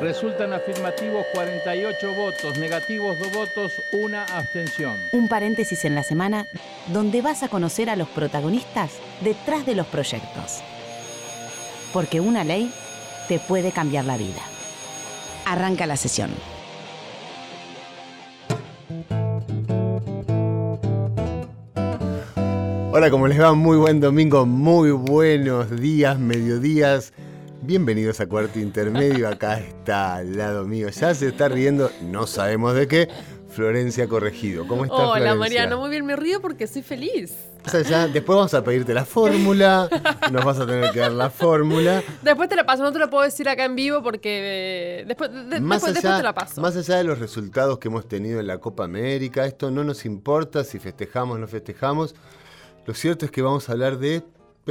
Resultan afirmativos 48 votos, negativos 2 votos, una abstención. Un paréntesis en la semana donde vas a conocer a los protagonistas detrás de los proyectos. Porque una ley te puede cambiar la vida. Arranca la sesión. Hola, ¿cómo les va? Muy buen domingo, muy buenos días, mediodías. Bienvenidos a Cuarto Intermedio, acá está al lado mío. Ya se está riendo, no sabemos de qué, Florencia Corregido. ¿Cómo estás, Hola, Florencia? Mariano, muy bien, me río porque soy feliz. O sea, ya después vamos a pedirte la fórmula, nos vas a tener que dar la fórmula. Después te la paso, no te lo puedo decir acá en vivo porque eh, después, de- Más después, después te la paso. más allá de los resultados que hemos tenido en la Copa América, esto no nos importa si festejamos o no festejamos. Lo cierto es que vamos a hablar de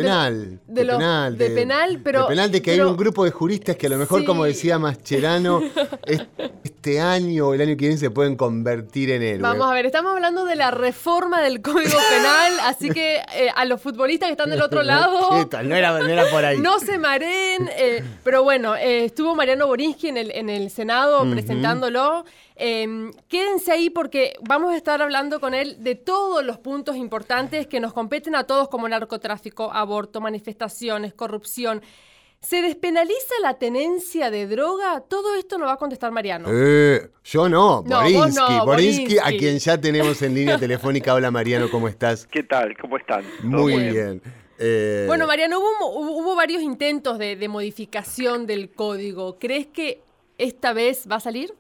penal. de lo- penal. de penal, pero- de penal, de que hay un grupo de juristas que a lo mejor, Sí. como decía Mascherano, es- este año o el año que viene se pueden convertir en héroes. Vamos a ver, estamos hablando de la reforma del Código Penal, así que eh, a los futbolistas que están del otro lado... No era, no era por ahí. No se mareen, eh, pero bueno, eh, estuvo Mariano Borinsky en el, en el Senado presentándolo. Eh, quédense ahí porque vamos a estar hablando con él de todos los puntos importantes que nos competen a todos como narcotráfico, aborto, manifestaciones, corrupción. ¿Se despenaliza la tenencia de droga? Todo esto nos va a contestar Mariano. Eh, yo no, No, Borinsky. no, Borinsky, a quien ya tenemos en línea telefónica. Hola Mariano, ¿cómo estás? ¿Qué tal? ¿Cómo están? ¿Todo Muy bien. Eh, Bueno, Mariano, hubo, hubo- hubo varios intentos de, de modificación del código. ¿Crees que esta vez va a salir?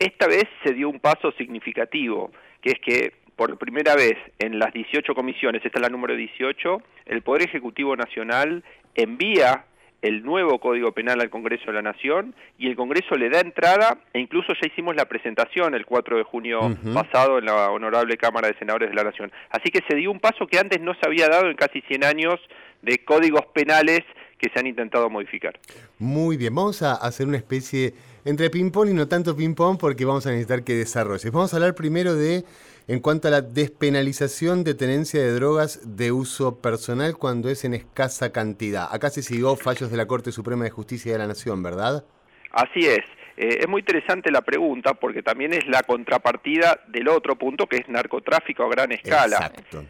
Esta vez se dio un paso significativo, que es que por primera vez en las 18 comisiones, esta es la número 18, el Poder Ejecutivo Nacional envía el nuevo Código Penal al Congreso de la Nación y el Congreso le da entrada e incluso ya hicimos la presentación el 4 de junio pasado en la Honorable Cámara de Senadores de la Nación. Así que se dio un paso que antes no se había dado en casi 100 años de códigos penales que se han intentado modificar. Muy bien, vamos a hacer una especie entre ping-pong y no tanto ping-pong porque vamos a necesitar que desarrolles. Vamos a hablar primero de, en cuanto a la despenalización de tenencia de drogas de uso personal cuando es en escasa cantidad. Acá se siguió fallos de la Corte Suprema de Justicia de la Nación, ¿verdad? Así es. Eh, es muy interesante la pregunta porque también es la contrapartida del otro punto que es narcotráfico a gran escala. Exacto.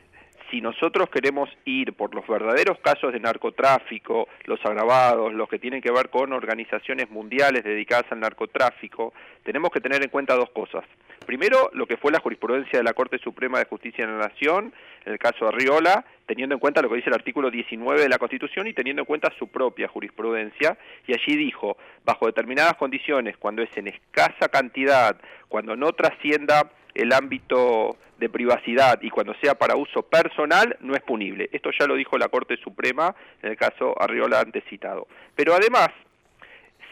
Si nosotros queremos ir por los verdaderos casos de narcotráfico, los agravados, los que tienen que ver con organizaciones mundiales dedicadas al narcotráfico, tenemos que tener en cuenta dos cosas. Primero, lo que fue la jurisprudencia de la Corte Suprema de Justicia de la Nación, en el caso de Riola, teniendo en cuenta lo que dice el artículo 19 de la Constitución y teniendo en cuenta su propia jurisprudencia, y allí dijo, bajo determinadas condiciones, cuando es en escasa cantidad, cuando no trascienda el ámbito de privacidad y cuando sea para uso personal no es punible. Esto ya lo dijo la Corte Suprema en el caso Arriola antes citado. Pero además,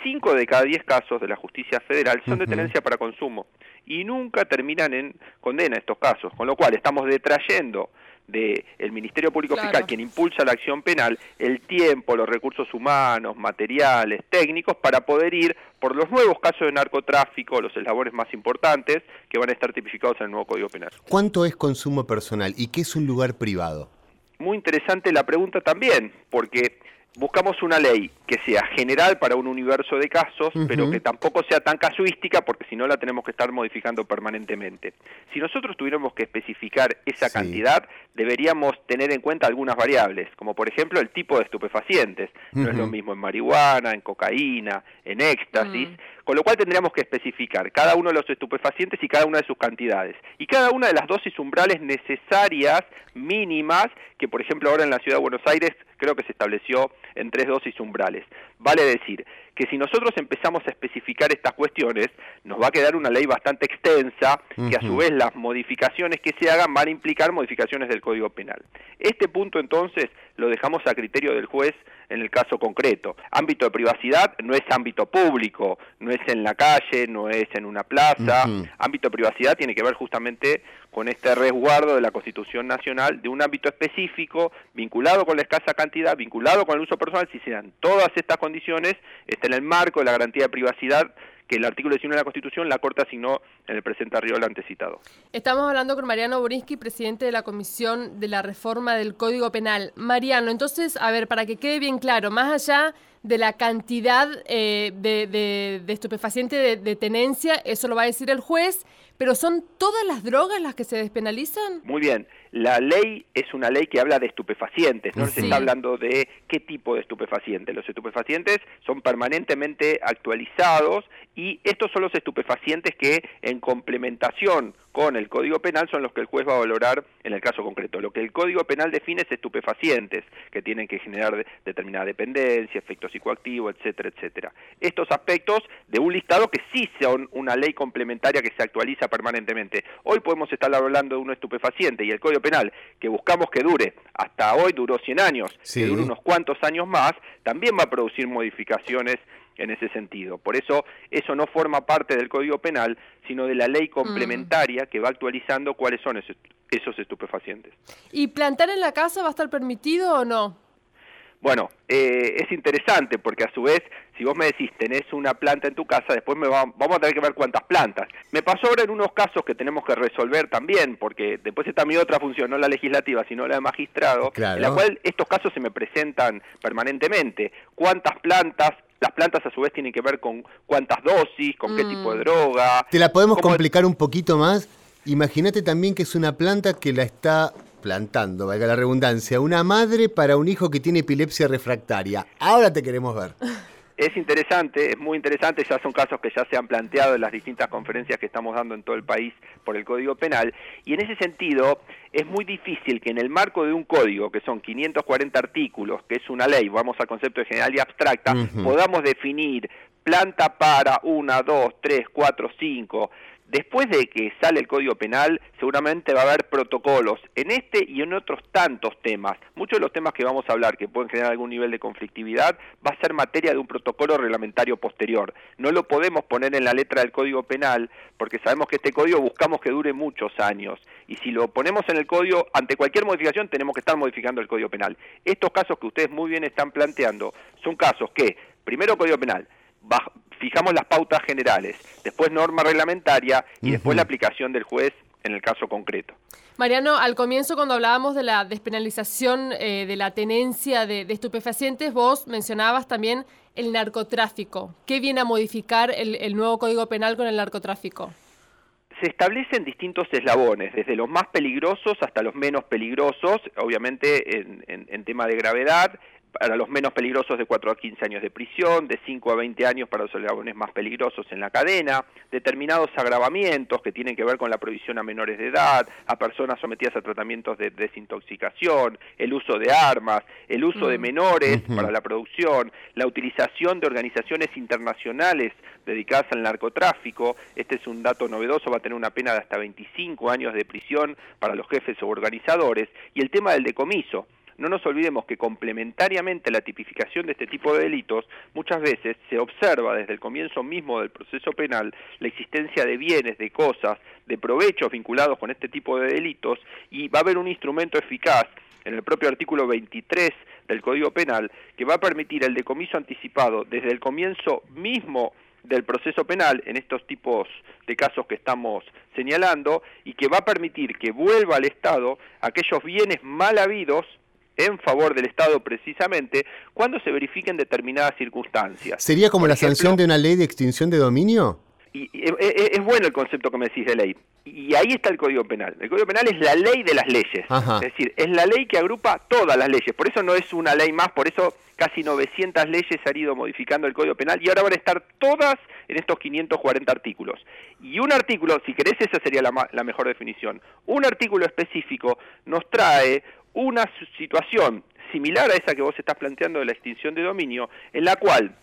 cinco de cada diez casos de la justicia federal son de tenencia para consumo y nunca terminan en condena estos casos, con lo cual estamos detrayendo del Ministerio Público Claro. Fiscal, quien impulsa la acción penal, el tiempo, los recursos humanos, materiales, técnicos, para poder ir por los nuevos casos de narcotráfico, los eslabones más importantes, que van a estar tipificados en el nuevo Código Penal. ¿Cuánto es consumo personal y qué es un lugar privado? Muy interesante la pregunta también, porque buscamos una ley que sea general para un universo de casos, pero que tampoco sea tan casuística, porque si no la tenemos que estar modificando permanentemente. Si nosotros tuviéramos que especificar esa Sí. cantidad, deberíamos tener en cuenta algunas variables, como por ejemplo el tipo de estupefacientes. No es lo mismo en marihuana, en cocaína, en éxtasis, Mm. Con lo cual tendríamos que especificar cada uno de los estupefacientes y cada una de sus cantidades. Y cada una de las dosis umbrales necesarias, mínimas, que por ejemplo ahora en la ciudad de Buenos Aires creo que se estableció en tres dosis umbrales. Vale decir que si nosotros empezamos a especificar estas cuestiones, nos va a quedar una ley bastante extensa, que a su vez las modificaciones que se hagan van a implicar modificaciones del Código Penal. Este punto entonces lo dejamos a criterio del juez en el caso concreto. Ámbito de privacidad no es ámbito público, no es en la calle, no es en una plaza. Ámbito de privacidad tiene que ver justamente con este resguardo de la Constitución Nacional de un ámbito específico vinculado con la escasa cantidad, vinculado con el uso personal, si se dan todas estas condiciones, está en el marco de la garantía de privacidad que el artículo 19 de la Constitución la Corte asignó en el presente Arriola antes citado. Estamos hablando con Mariano Borinsky, presidente de la Comisión de la Reforma del Código Penal. Mariano, entonces, a ver, para que quede bien claro, más allá de la cantidad eh, de, estupefaciente de, de tenencia, eso lo va a decir el juez, pero ¿son todas las drogas las que se despenalizan? Muy bien, la ley es una ley que habla de estupefacientes, no se está hablando de qué tipo de estupefacientes. Los estupefacientes son permanentemente actualizados y estos son los estupefacientes que en complementación con el Código Penal son los que el juez va a valorar en el caso concreto. Lo que el Código Penal define es estupefacientes, que tienen que generar determinada dependencia, efecto psicoactivo, etcétera, etcétera. Estos aspectos de un listado que sí son una ley complementaria que se actualiza permanentemente. Hoy podemos estar hablando de un estupefaciente y el Código Penal, que buscamos que dure, hasta hoy duró 100 años, que dure unos cuantos años más, también va a producir modificaciones en ese sentido. Por eso eso no forma parte del Código Penal, sino de la ley mm. complementaria que va actualizando cuáles son esos estupefacientes. ¿Y plantar en la casa va a estar permitido o no? Bueno, eh, es interesante porque a su vez, si vos me decís tenés una planta en tu casa, después me vamos a tener que ver cuántas plantas. Me pasó ahora en unos casos que tenemos que resolver también, porque después está mi otra función, no la legislativa, sino la de magistrado, en la cual estos casos se me presentan permanentemente. ¿Cuántas plantas las plantas a su vez tienen que ver con cuántas dosis, con qué tipo de mm. droga. ¿Te la podemos complicar un poquito más? Imagínate también que es una planta que la está plantando, valga la redundancia, una madre para un hijo que tiene epilepsia refractaria. Ahora te queremos ver. Es interesante, es muy interesante, ya son casos que ya se han planteado en las distintas conferencias que estamos dando en todo el país por el Código Penal, y en ese sentido es muy difícil que en el marco de un código, que son 540 artículos, que es una ley, vamos al concepto de general y abstracta, podamos definir planta para una, dos, tres, cuatro, cinco, Después de que sale el Código Penal, seguramente va a haber protocolos en este y en otros tantos temas. Muchos de los temas que vamos a hablar, que pueden generar algún nivel de conflictividad, va a ser materia de un protocolo reglamentario posterior. No lo podemos poner en la letra del Código Penal porque sabemos que este código buscamos que dure muchos años. Y si lo ponemos en el código, ante cualquier modificación tenemos que estar modificando el Código Penal. Estos casos que ustedes muy bien están planteando son casos que, primero Código Penal, fijamos las pautas generales, después norma reglamentaria y después la aplicación del juez en el caso concreto. Mariano, al comienzo cuando hablábamos de la despenalización eh, de la tenencia de, estupefacientes, vos mencionabas también el narcotráfico. ¿Qué viene a modificar el, nuevo Código Penal con el narcotráfico? se establecen distintos eslabones, desde los más peligrosos hasta los menos peligrosos, obviamente en, en tema de gravedad, para los menos peligrosos de 4 a 15 años de prisión, de 5 a 20 años para los eslabones más peligrosos en la cadena, determinados agravamientos que tienen que ver con la provisión a menores de edad, a personas sometidas a tratamientos de desintoxicación, el uso de armas, el uso de mm. menores para la producción, la utilización de organizaciones internacionales dedicadas al narcotráfico, este es un dato novedoso, va a tener una pena de hasta 25 años de prisión para los jefes o organizadores, y el tema del decomiso, no nos olvidemos que complementariamente a la tipificación de este tipo de delitos, muchas veces se observa desde el comienzo mismo del proceso penal la existencia de bienes, de cosas, de provechos vinculados con este tipo de delitos y va a haber un instrumento eficaz en el propio artículo 23 del Código Penal que va a permitir el decomiso anticipado desde el comienzo mismo del proceso penal en estos tipos de casos que estamos señalando y que va a permitir que vuelva al Estado aquellos bienes mal habidos en favor del Estado precisamente cuando se verifiquen determinadas circunstancias. ¿Sería como la sanción de una ley de extinción de dominio? Y, es, bueno el concepto que me decís de ley. Y ahí está el Código Penal. El Código Penal es la ley de las leyes. Es decir, es la ley que agrupa todas las leyes. Por eso no es una ley más, por eso casi 900 leyes han ido modificando el Código Penal y ahora van a estar todas en estos 540 artículos. Y un artículo, si querés, esa sería la, la mejor definición. Un artículo específico nos trae una situación similar a esa que vos estás planteando de la extinción de dominio, en la cual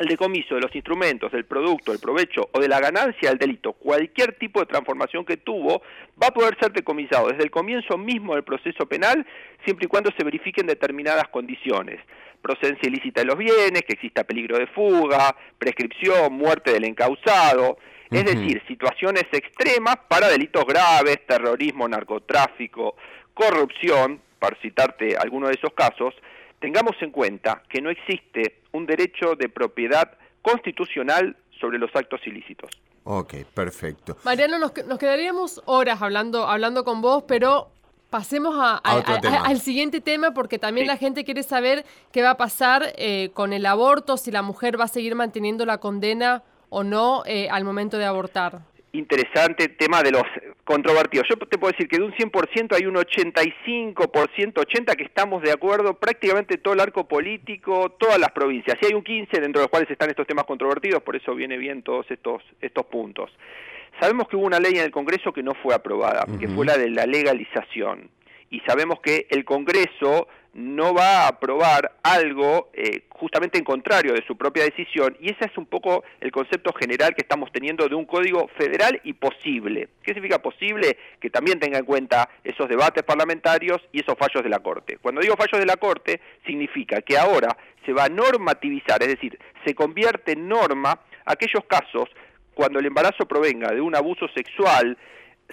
el decomiso de los instrumentos, del producto, del provecho o de la ganancia del delito, cualquier tipo de transformación que tuvo, va a poder ser decomisado desde el comienzo mismo del proceso penal, siempre y cuando se verifiquen determinadas condiciones. Procedencia ilícita de los bienes, que exista peligro de fuga, prescripción, muerte del encausado, es decir, situaciones extremas para delitos graves, terrorismo, narcotráfico, corrupción, para citarte alguno de esos casos, tengamos en cuenta que no existe un derecho de propiedad constitucional sobre los actos ilícitos. Ok, perfecto. Mariano, nos, quedaríamos horas hablando, hablando con vos, pero Pasemos al siguiente tema porque también la gente quiere saber qué va a pasar eh, con el aborto, si la mujer va a seguir manteniendo la condena o no eh, al momento de abortar. Interesante tema de los controvertidos. Yo te puedo decir que de un 100% hay un 85%, 80% que estamos de acuerdo, prácticamente todo el arco político, todas las provincias. Y hay un 15% dentro de los cuales están estos temas controvertidos, por eso viene bien todos estos, estos puntos. Sabemos que hubo una ley en el Congreso que no fue aprobada, que fue la de la legalización. Y sabemos que el Congreso no va a aprobar algo eh, justamente en contrario de su propia decisión y ese es un poco el concepto general que estamos teniendo de un código federal y posible. ¿Qué significa posible? Que también tenga en cuenta esos debates parlamentarios y esos fallos de la Corte. Cuando digo fallos de la Corte significa que ahora se va a normativizar, es decir, se convierte en norma aquellos casos cuando el embarazo provenga de un abuso sexual,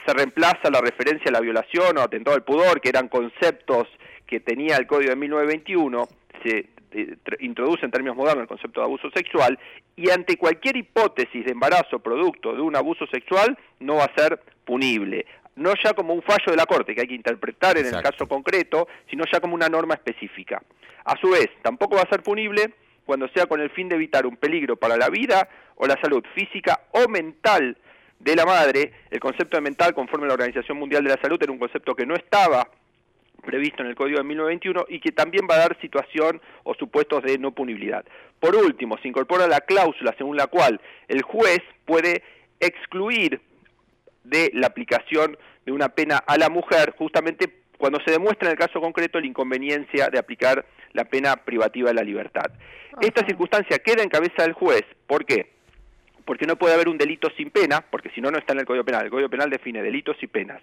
se reemplaza la referencia a la violación o atentado al pudor, que eran conceptos que tenía el Código de 1921, se eh, introduce en términos modernos el concepto de abuso sexual, y ante cualquier hipótesis de embarazo producto de un abuso sexual no va a ser punible. No ya como un fallo de la Corte que hay que interpretar en el caso concreto, sino ya como una norma específica. A su vez, tampoco va a ser punible cuando sea con el fin de evitar un peligro para la vida o la salud física o mental de la madre. El concepto de mental, conforme a la Organización Mundial de la Salud, era un concepto que no estaba previsto en el Código de 1921 y que también va a dar situación o supuestos de no punibilidad. Por último, se incorpora la cláusula según la cual el juez puede excluir de la aplicación de una pena a la mujer justamente cuando se demuestra en el caso concreto la inconveniencia de aplicar la pena privativa de la libertad. Esta circunstancia queda en cabeza del juez. ¿Por qué? Porque no puede haber un delito sin pena, porque si no, no está en el Código Penal. El Código Penal define delitos y penas.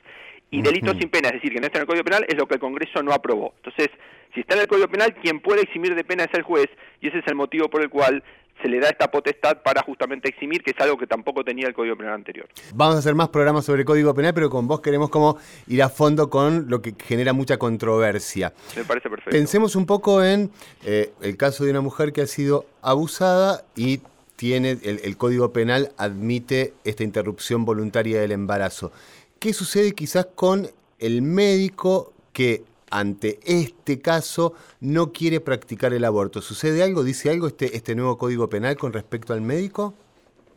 Y delitos sin pena, es decir, que no está en el Código Penal, es lo que el Congreso no aprobó. Entonces, si está en el Código Penal, quien puede eximir de pena es el juez, y ese es el motivo por el cual se le da esta potestad para justamente eximir, que es algo que tampoco tenía el Código Penal anterior. Vamos a hacer más programas sobre el Código Penal, pero con vos queremos como ir a fondo con lo que genera mucha controversia. Me parece perfecto. Pensemos un poco en eh, el caso de una mujer que ha sido abusada y tiene el Código Penal admite esta interrupción voluntaria del embarazo. ¿Qué sucede quizás con el médico que ante este caso no quiere practicar el aborto. ¿Sucede algo? ¿Dice algo este, este nuevo Código Penal con respecto al médico?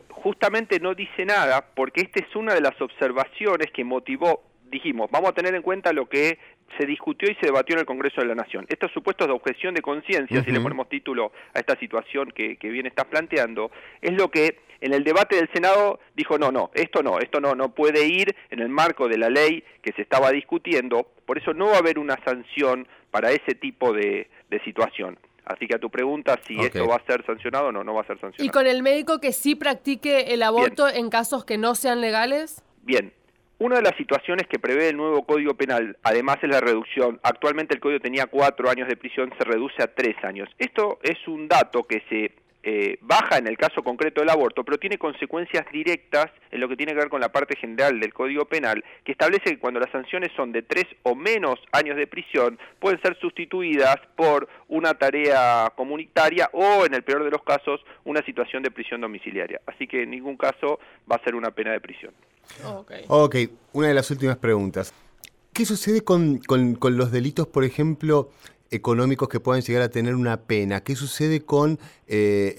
Justamente no dice nada porque esta es una de las observaciones que motivó, dijimos, vamos a tener en cuenta lo que se discutió y se debatió en el Congreso de la Nación. Estos supuestos de objeción de conciencia, si le ponemos título a esta situación que, que bien estás planteando, es lo que en el debate del Senado dijo no, no, esto no, esto no, no puede ir en el marco de la ley que se estaba discutiendo, por eso no va a haber una sanción para ese tipo de, situación. Así que a tu pregunta, si esto va a ser sancionado o no, no va a ser sancionado. ¿Y con el médico que sí practique el aborto en casos que no sean legales? Bien, una de las situaciones que prevé el nuevo Código Penal, además es la reducción. Actualmente el Código tenía cuatro años de prisión, se reduce a tres años. Esto es un dato que se eh, baja en el caso concreto del aborto, pero tiene consecuencias directas en lo que tiene que ver con la parte general del Código Penal, que establece que cuando las sanciones son de tres o menos años de prisión, pueden ser sustituidas por una tarea comunitaria o, en el peor de los casos, una situación de prisión domiciliaria. Así que en ningún caso va a ser una pena de prisión. Ok, una de las últimas preguntas. ¿Qué sucede con, con los delitos, por ejemplo, económicos que puedan llegar a tener una pena. ¿Qué sucede con eh,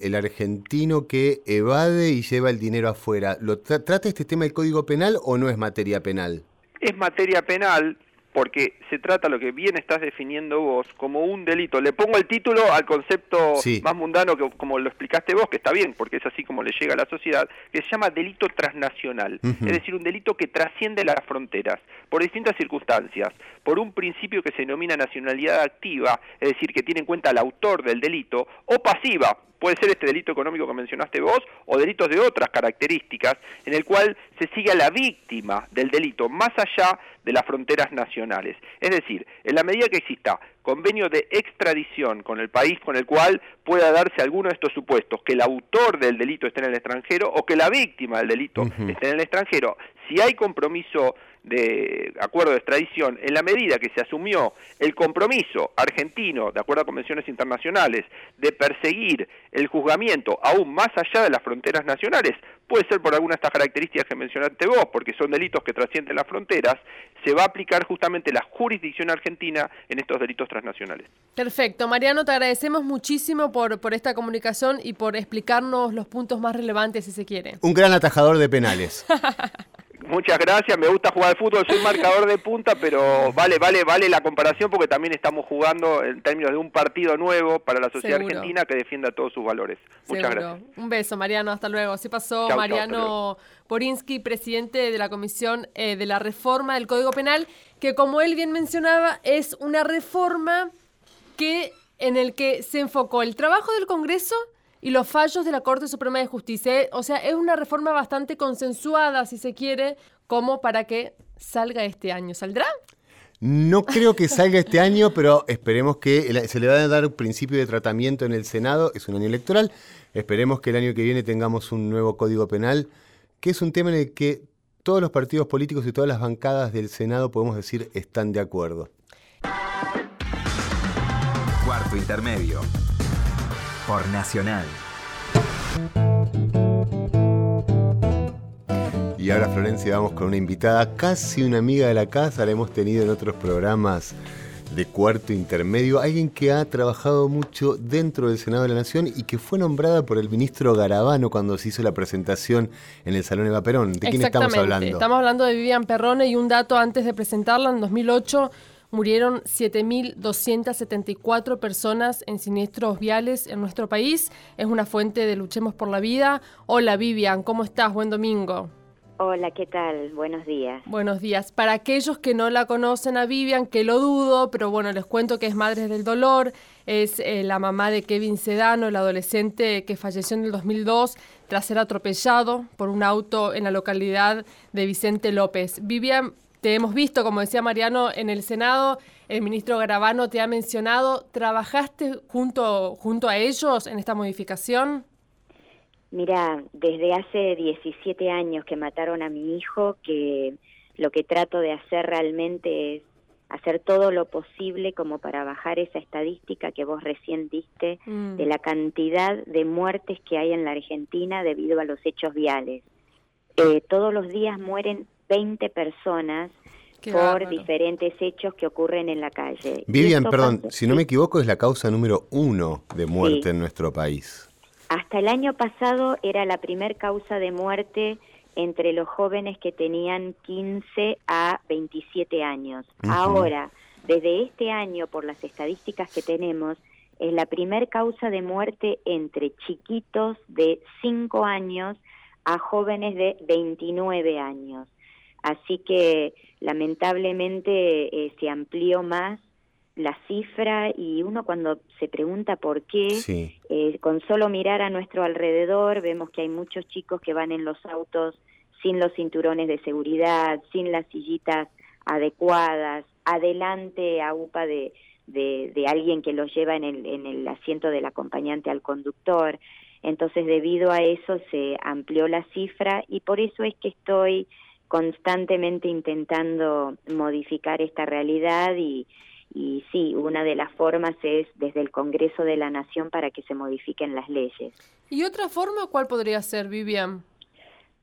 el, argentino que evade y lleva el dinero afuera? ¿Lo ¿Trata este tema el Código Penal o no es materia penal? Es materia penal, porque se trata, lo que bien estás definiendo vos, como un delito. Le pongo el título al concepto más mundano que como lo explicaste vos, que está bien, porque es así como le llega a la sociedad, que se llama delito transnacional, es decir, un delito que trasciende las fronteras, por distintas circunstancias, por un principio que se denomina nacionalidad activa, es decir, que tiene en cuenta al autor del delito, o pasiva, puede ser este delito económico que mencionaste vos o delitos de otras características, en el cual se sigue a la víctima del delito más allá de las fronteras nacionales. Es decir, en la medida que exista convenio de extradición con el país con el cual pueda darse alguno de estos supuestos, que el autor del delito esté en el extranjero o que la víctima del delito esté en el extranjero, si hay compromiso de acuerdo de extradición, en la medida que se asumió el compromiso argentino, de acuerdo a convenciones internacionales, de perseguir el juzgamiento aún más allá de las fronteras nacionales, puede ser por alguna de estas características que mencionaste vos, porque son delitos que trascienden las fronteras, se va a aplicar justamente la jurisdicción argentina en estos delitos transnacionales. Perfecto. Mariano, te agradecemos muchísimo por, por esta comunicación y por explicarnos los puntos más relevantes, si se quiere. Un gran atajador de penales. Muchas gracias, me gusta jugar al fútbol, soy marcador de punta, pero vale, vale, vale la comparación porque también estamos jugando en términos de un partido nuevo para la sociedad argentina que defienda todos sus valores. Muchas gracias. Un beso, Mariano, hasta luego. Así pasó Mariano Porinsky, presidente de la Comisión eh, de la Reforma del Código Penal, que como él bien mencionaba, es una reforma que en el que se enfocó el trabajo del Congreso y los fallos de la Corte Suprema de Justicia. O sea, es una reforma bastante consensuada, si se quiere, como para que salga este año. ¿Saldrá? No creo que salga este año, pero esperemos que se le va a dar un principio de tratamiento en el Senado, es un año electoral, esperemos que el año que viene tengamos un nuevo Código Penal, que es un tema en el que todos los partidos políticos y todas las bancadas del Senado, podemos decir, están de acuerdo. Cuarto intermedio por Nacional. Y ahora Florencia vamos con una invitada, casi una amiga de la casa, la hemos tenido en otros programas de cuarto intermedio, alguien que ha trabajado mucho dentro del Senado de la Nación y que fue nombrada por el ministro Garabano cuando se hizo la presentación en el Salón Eva Perón. ¿De quién estamos hablando? Estamos hablando de Vivian Perrone y un dato antes de presentarla, en 2008 murieron 7.274 personas en siniestros viales en nuestro país. Es una fuente de Luchemos por la Vida. Hola Vivian, ¿cómo estás? Buen domingo. Hola, ¿qué tal? Buenos días. Buenos días. Para aquellos que no la conocen a Vivian, que lo dudo, pero bueno, les cuento que es Madres del Dolor, es eh, la mamá de Kevin Sedano, el adolescente que falleció en el 2002 tras ser atropellado por un auto en la localidad de Vicente López. Vivian, te hemos visto, como decía Mariano, en el Senado, el ministro Garabano te ha mencionado, ¿trabajaste junto, junto a ellos en esta modificación? Mira, desde hace 17 años que mataron a mi hijo, que lo que trato de hacer realmente es hacer todo lo posible como para bajar esa estadística que vos recién diste mm. de la cantidad de muertes que hay en la Argentina debido a los hechos viales. Eh, todos los días mueren 20 personas por diferentes hechos que ocurren en la calle. Vivian, perdón, si no me equivoco, es la causa número uno de muerte en nuestro país. Hasta el año pasado era la primer causa de muerte entre los jóvenes que tenían 15 a 27 años. Ahora, desde este año, por las estadísticas que tenemos, es la primer causa de muerte entre chiquitos de 5 años a jóvenes de 29 años. Así que lamentablemente eh, se amplió más la cifra y uno cuando se pregunta por qué, eh, con solo mirar a nuestro alrededor vemos que hay muchos chicos que van en los autos sin los cinturones de seguridad, sin las sillitas adecuadas, adelante a UPA de, de, de alguien que los lleva en el, en el asiento del acompañante al conductor. Entonces, debido a eso se amplió la cifra y por eso es que estoy constantemente intentando modificar esta realidad y, y sí, una de las formas es desde el Congreso de la Nación para que se modifiquen las leyes. ¿Y otra forma cuál podría ser, Vivian?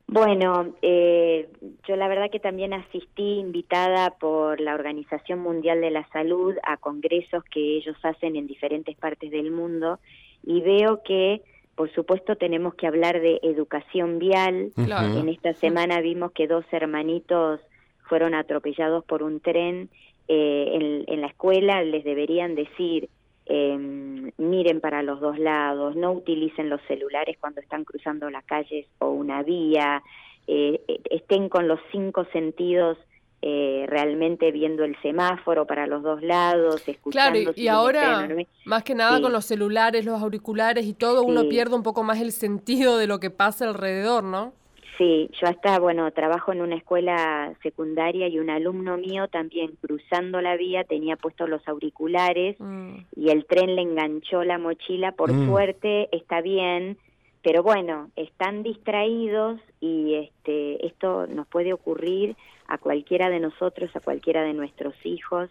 Bueno, eh, yo la verdad que también asistí invitada por la Organización Mundial de la Salud a congresos que ellos hacen en diferentes partes del mundo y veo que por supuesto tenemos que hablar de educación vial. En esta semana vimos que dos hermanitos fueron atropellados por un tren. Eh, en, la escuela les deberían decir, em, miren para los dos lados, no utilicen los celulares cuando están cruzando las calles o una vía, eh, estén con los cinco sentidos eh, realmente viendo el semáforo para los dos lados, escuchando. Claro, y, ahora, más que nada con los celulares, los auriculares y todo, uno pierde un poco más el sentido de lo que pasa alrededor, ¿no? Sí, yo hasta, bueno, trabajo en una escuela secundaria y un alumno mío también cruzando la vía tenía puestos los auriculares mm. y el tren le enganchó la mochila, por mm. suerte está bien, pero bueno, están distraídos y este, esto nos puede ocurrir a cualquiera de nosotros, a cualquiera de nuestros hijos.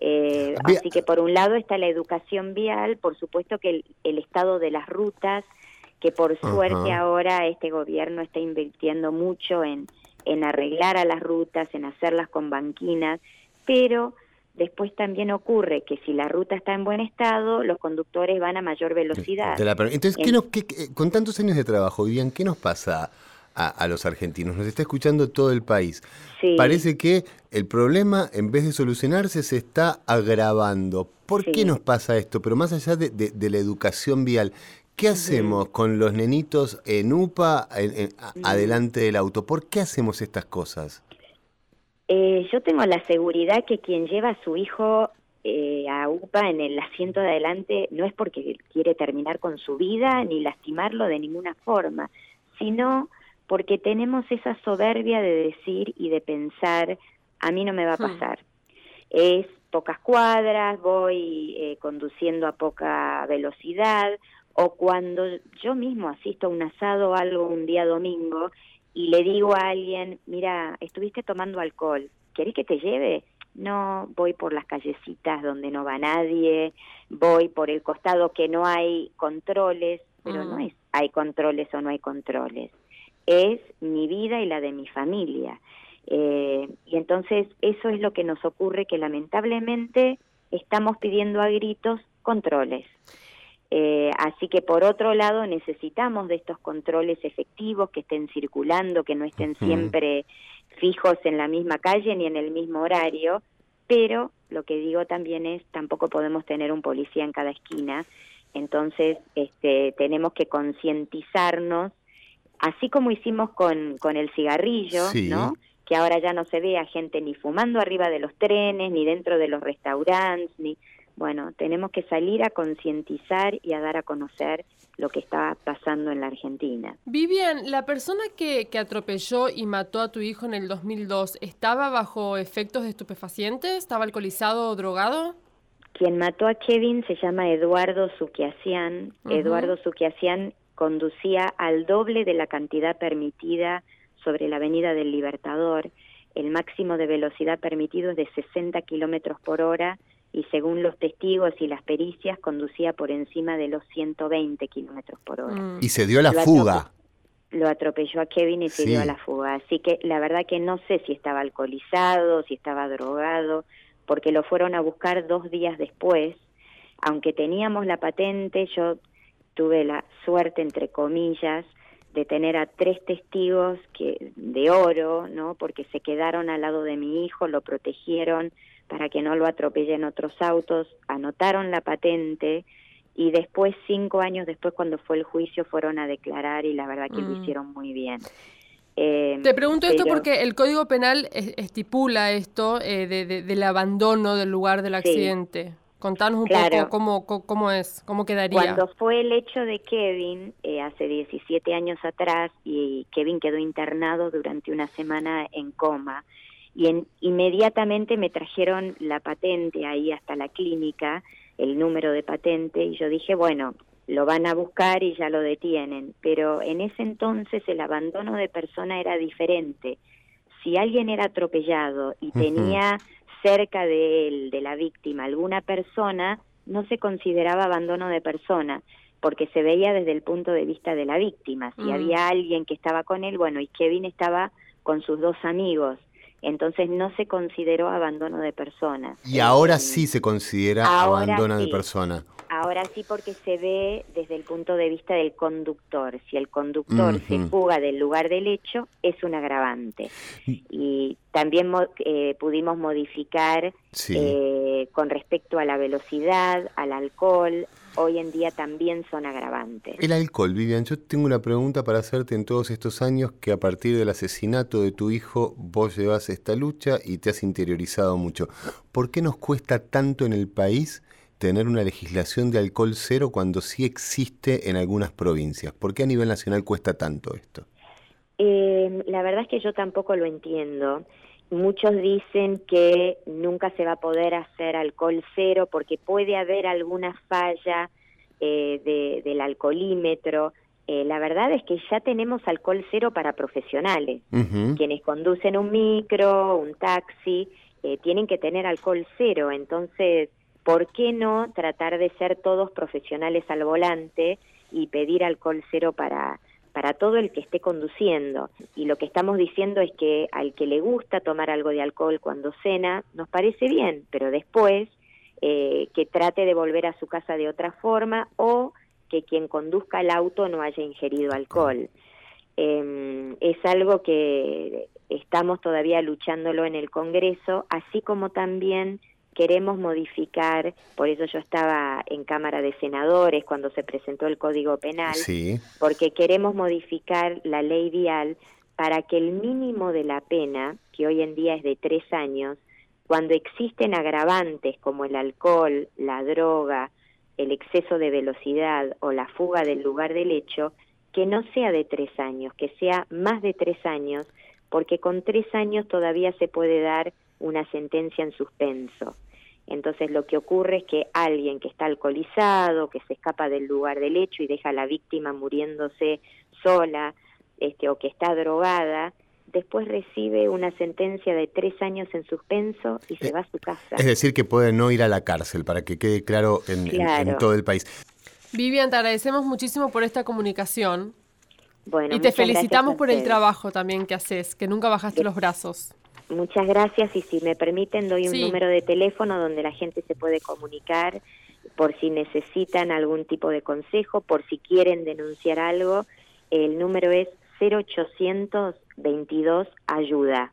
Eh, así que por un lado está la educación vial, por supuesto que el, estado de las rutas, que por suerte ahora este gobierno está invirtiendo mucho en, en arreglar a las rutas, en hacerlas con banquinas, pero después también ocurre que si la ruta está en buen estado, los conductores van a mayor velocidad. Entonces, ¿qué con tantos años de trabajo, Vivian, ¿qué nos pasa a, los argentinos? Nos está escuchando todo el país. Parece que el problema, en vez de solucionarse, se está agravando. ¿Por qué nos pasa esto? Pero más allá de, la educación vial, ¿Qué hacemos con los nenitos en UPA, adelante del auto? ¿Por qué hacemos estas cosas? Eh, yo tengo la seguridad que quien lleva a su hijo eh, a UPA en el asiento de adelante no es porque quiere terminar con su vida ni lastimarlo de ninguna forma, sino porque tenemos esa soberbia de decir y de pensar, a mí no me va a hmm. pasar. Es pocas cuadras, voy eh, conduciendo a poca velocidad, o cuando yo mismo asisto a un asado o algo un día domingo y le digo a alguien, mira, estuviste tomando alcohol, ¿querés que te lleve? No, voy por las callecitas donde no va nadie, voy por el costado que no hay controles, pero no mm. es hay controles o no hay controles, es mi vida y la de mi familia. Eh, y entonces eso es lo que nos ocurre, que lamentablemente estamos pidiendo a gritos controles. Eh, así que por otro lado necesitamos de estos controles efectivos que estén circulando, que no estén siempre fijos en la misma calle ni en el mismo horario, pero lo que digo también es tampoco podemos tener un policía en cada esquina, entonces este, tenemos que concientizarnos, así como hicimos con, con el cigarrillo, ¿no? que ahora ya no se ve a gente ni fumando arriba de los trenes, ni dentro de los restaurantes, ni bueno, tenemos que salir a concientizar y a dar a conocer lo que está pasando en la Argentina. Vivian, ¿la persona que, que, atropelló y mató a tu hijo en el 2002 estaba bajo efectos de estupefacientes? ¿Estaba alcoholizado o drogado? Quien mató a Kevin se llama Eduardo Suquiasian. Eduardo Suquiasian conducía al doble de la cantidad permitida sobre la Avenida del Libertador. El máximo de velocidad permitido es de 60 kilómetros por hora y según los testigos y las pericias conducía por encima de los 120 kilómetros por hora. Mm. Y se dio la fuga. lo atropelló a Kevin y se dio a la fuga. Así que la verdad que no sé si estaba alcoholizado, si estaba drogado, porque lo fueron a buscar dos días después. Aunque teníamos la patente, yo tuve la suerte, entre comillas, de tener a tres testigos que de oro, ¿no? Porque se quedaron al lado de mi hijo, lo protegieron, para que no lo atropellen otros autos, anotaron la patente y después, cinco años después, cuando fue el juicio, fueron a declarar y la verdad que lo mm. hicieron muy bien. Eh, Te pregunto esto porque el Código Penal estipula esto eh, del abandono del lugar del accidente. Contanos un poco cómo, cómo, es, cómo quedaría. Cuando fue el hecho de Kevin, eh, hace 17 años atrás, y Kevin quedó internado durante una semana en coma, y en, inmediatamente me trajeron la patente ahí hasta la clínica, el número de patente, y yo dije, bueno, lo van a buscar y ya lo detienen. Pero en ese entonces el abandono de persona era diferente. Si alguien era atropellado y tenía cerca de él, de la víctima, alguna persona, no se consideraba abandono de persona, porque se veía desde el punto de vista de la víctima. Si mm. había alguien que estaba con él, bueno, y Kevin estaba con sus dos amigos entonces no se consideró abandono de persona. Y ahora sí se considera abandono de persona. Ahora sí porque se ve desde el punto de vista del conductor. Si el conductor se fuga del lugar del hecho, es un agravante. Y también eh, pudimos modificar eh, con respecto a la velocidad, al alcohol, hoy en día también son agravantes. El alcohol, Vivian, yo tengo una pregunta para hacerte en todos estos años que a partir del asesinato de tu hijo vos llevas esta lucha y te has interiorizado mucho. ¿Por qué nos cuesta tanto en el país tener una legislación de alcohol cero cuando sí existe en algunas provincias? ¿Por qué a nivel nacional cuesta tanto esto? Eh, la verdad es que yo tampoco lo entiendo. Muchos dicen que nunca se va a poder hacer alcohol cero porque puede haber alguna falla eh, del alcoholímetro. eh, la verdad es que ya tenemos alcohol cero para profesionales. Quienes conducen un micro, un taxi, eh, tienen que tener alcohol cero. Entonces, ¿por qué no tratar de ser todos profesionales al volante y pedir alcohol cero para, para todo el que esté conduciendo? Y lo que estamos diciendo es que al que le gusta tomar algo de alcohol cuando cena, nos parece bien, pero después eh, que trate de volver a su casa de otra forma o que quien conduzca el auto no haya ingerido alcohol. Eh, es algo que estamos todavía luchándolo en el Congreso, así como también queremos modificar, por eso yo estaba en Cámara de Senadores cuando se presentó el Código Penal, Sí. porque queremos modificar la ley vial para que el mínimo de la pena, que hoy en día es de tres años, cuando existen agravantes como el alcohol, la droga, el exceso de velocidad o la fuga del lugar del hecho, que no sea de tres años, que sea más de tres años, porque con tres años todavía se puede dar una sentencia en suspenso. Entonces lo que ocurre es que alguien que está alcoholizado, que se escapa del lugar del hecho y deja a la víctima muriéndose sola, este, o que está drogada, después recibe una sentencia de tres años en suspenso y se va a su casa. Es decir, que puede no ir a la cárcel, para que quede claro en, en- en Claro. todo el país. Vivian, te agradecemos muchísimo por esta comunicación Bueno, y te felicitamos por el trabajo también que haces, que nunca bajaste los brazos. Muchas gracias y si me permiten doy un Sí. número de teléfono donde la gente se puede comunicar por si necesitan algún tipo de consejo, por si quieren denunciar algo. El número es 0800 22 ayuda.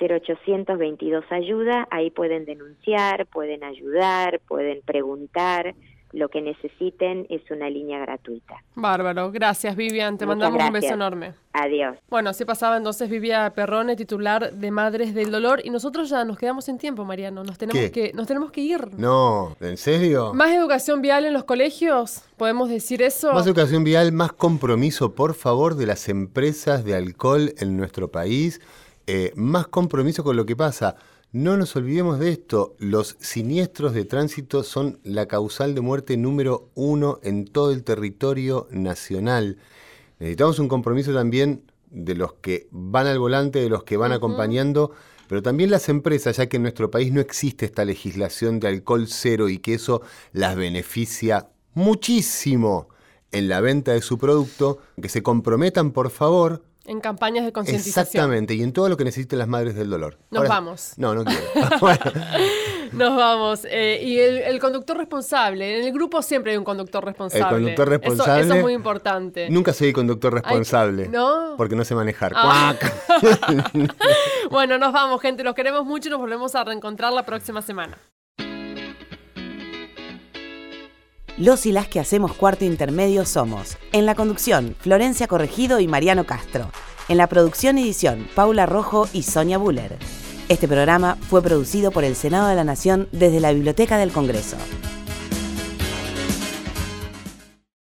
0800 22 ayuda, ahí pueden denunciar, pueden ayudar, pueden preguntar, lo que necesiten es una línea gratuita. Bárbaro, gracias Vivian, te Muchas mandamos un beso gracias. enorme. Adiós. Bueno, así pasaba entonces Vivia Perrone, titular de Madres del Dolor, y nosotros ya nos quedamos sin tiempo, Mariano, nos tenemos, ¿Qué? que, nos tenemos que ir. No, ¿en serio? ¿Más educación vial en los colegios? ¿Podemos decir eso? Más educación vial, más compromiso, por favor, de las empresas de alcohol en nuestro país. Eh, más compromiso con lo que pasa. No nos olvidemos de esto. Los siniestros de tránsito son la causal de muerte número uno en todo el territorio nacional. Necesitamos un compromiso también de los que van al volante, de los que van acompañando, pero también las empresas, ya que en nuestro país no existe esta legislación de alcohol cero y que eso las beneficia muchísimo en la venta de su producto, que se comprometan, por favor. En campañas de concientización. Exactamente, y en todo lo que necesiten las madres del dolor. Nos vamos. No, no quiero. Bueno, Nos vamos. eh, y el, el conductor responsable. En el grupo siempre hay un conductor responsable. conductor Eso- responsable. Eso, es muy importante. nunca soy el conductor responsable. ¿No? Porque no sé manejar. Ah. Bueno, nos vamos, gente. Los queremos mucho y nos volvemos a reencontrar la próxima semana. Los y las que hacemos cuarto intermedio somos, en la conducción, Florencia Corregido y Mariano Castro. En la producción y edición, Paula Rojo y Sonia Buller. Este programa fue producido por el Senado de la Nación desde la Biblioteca del Congreso.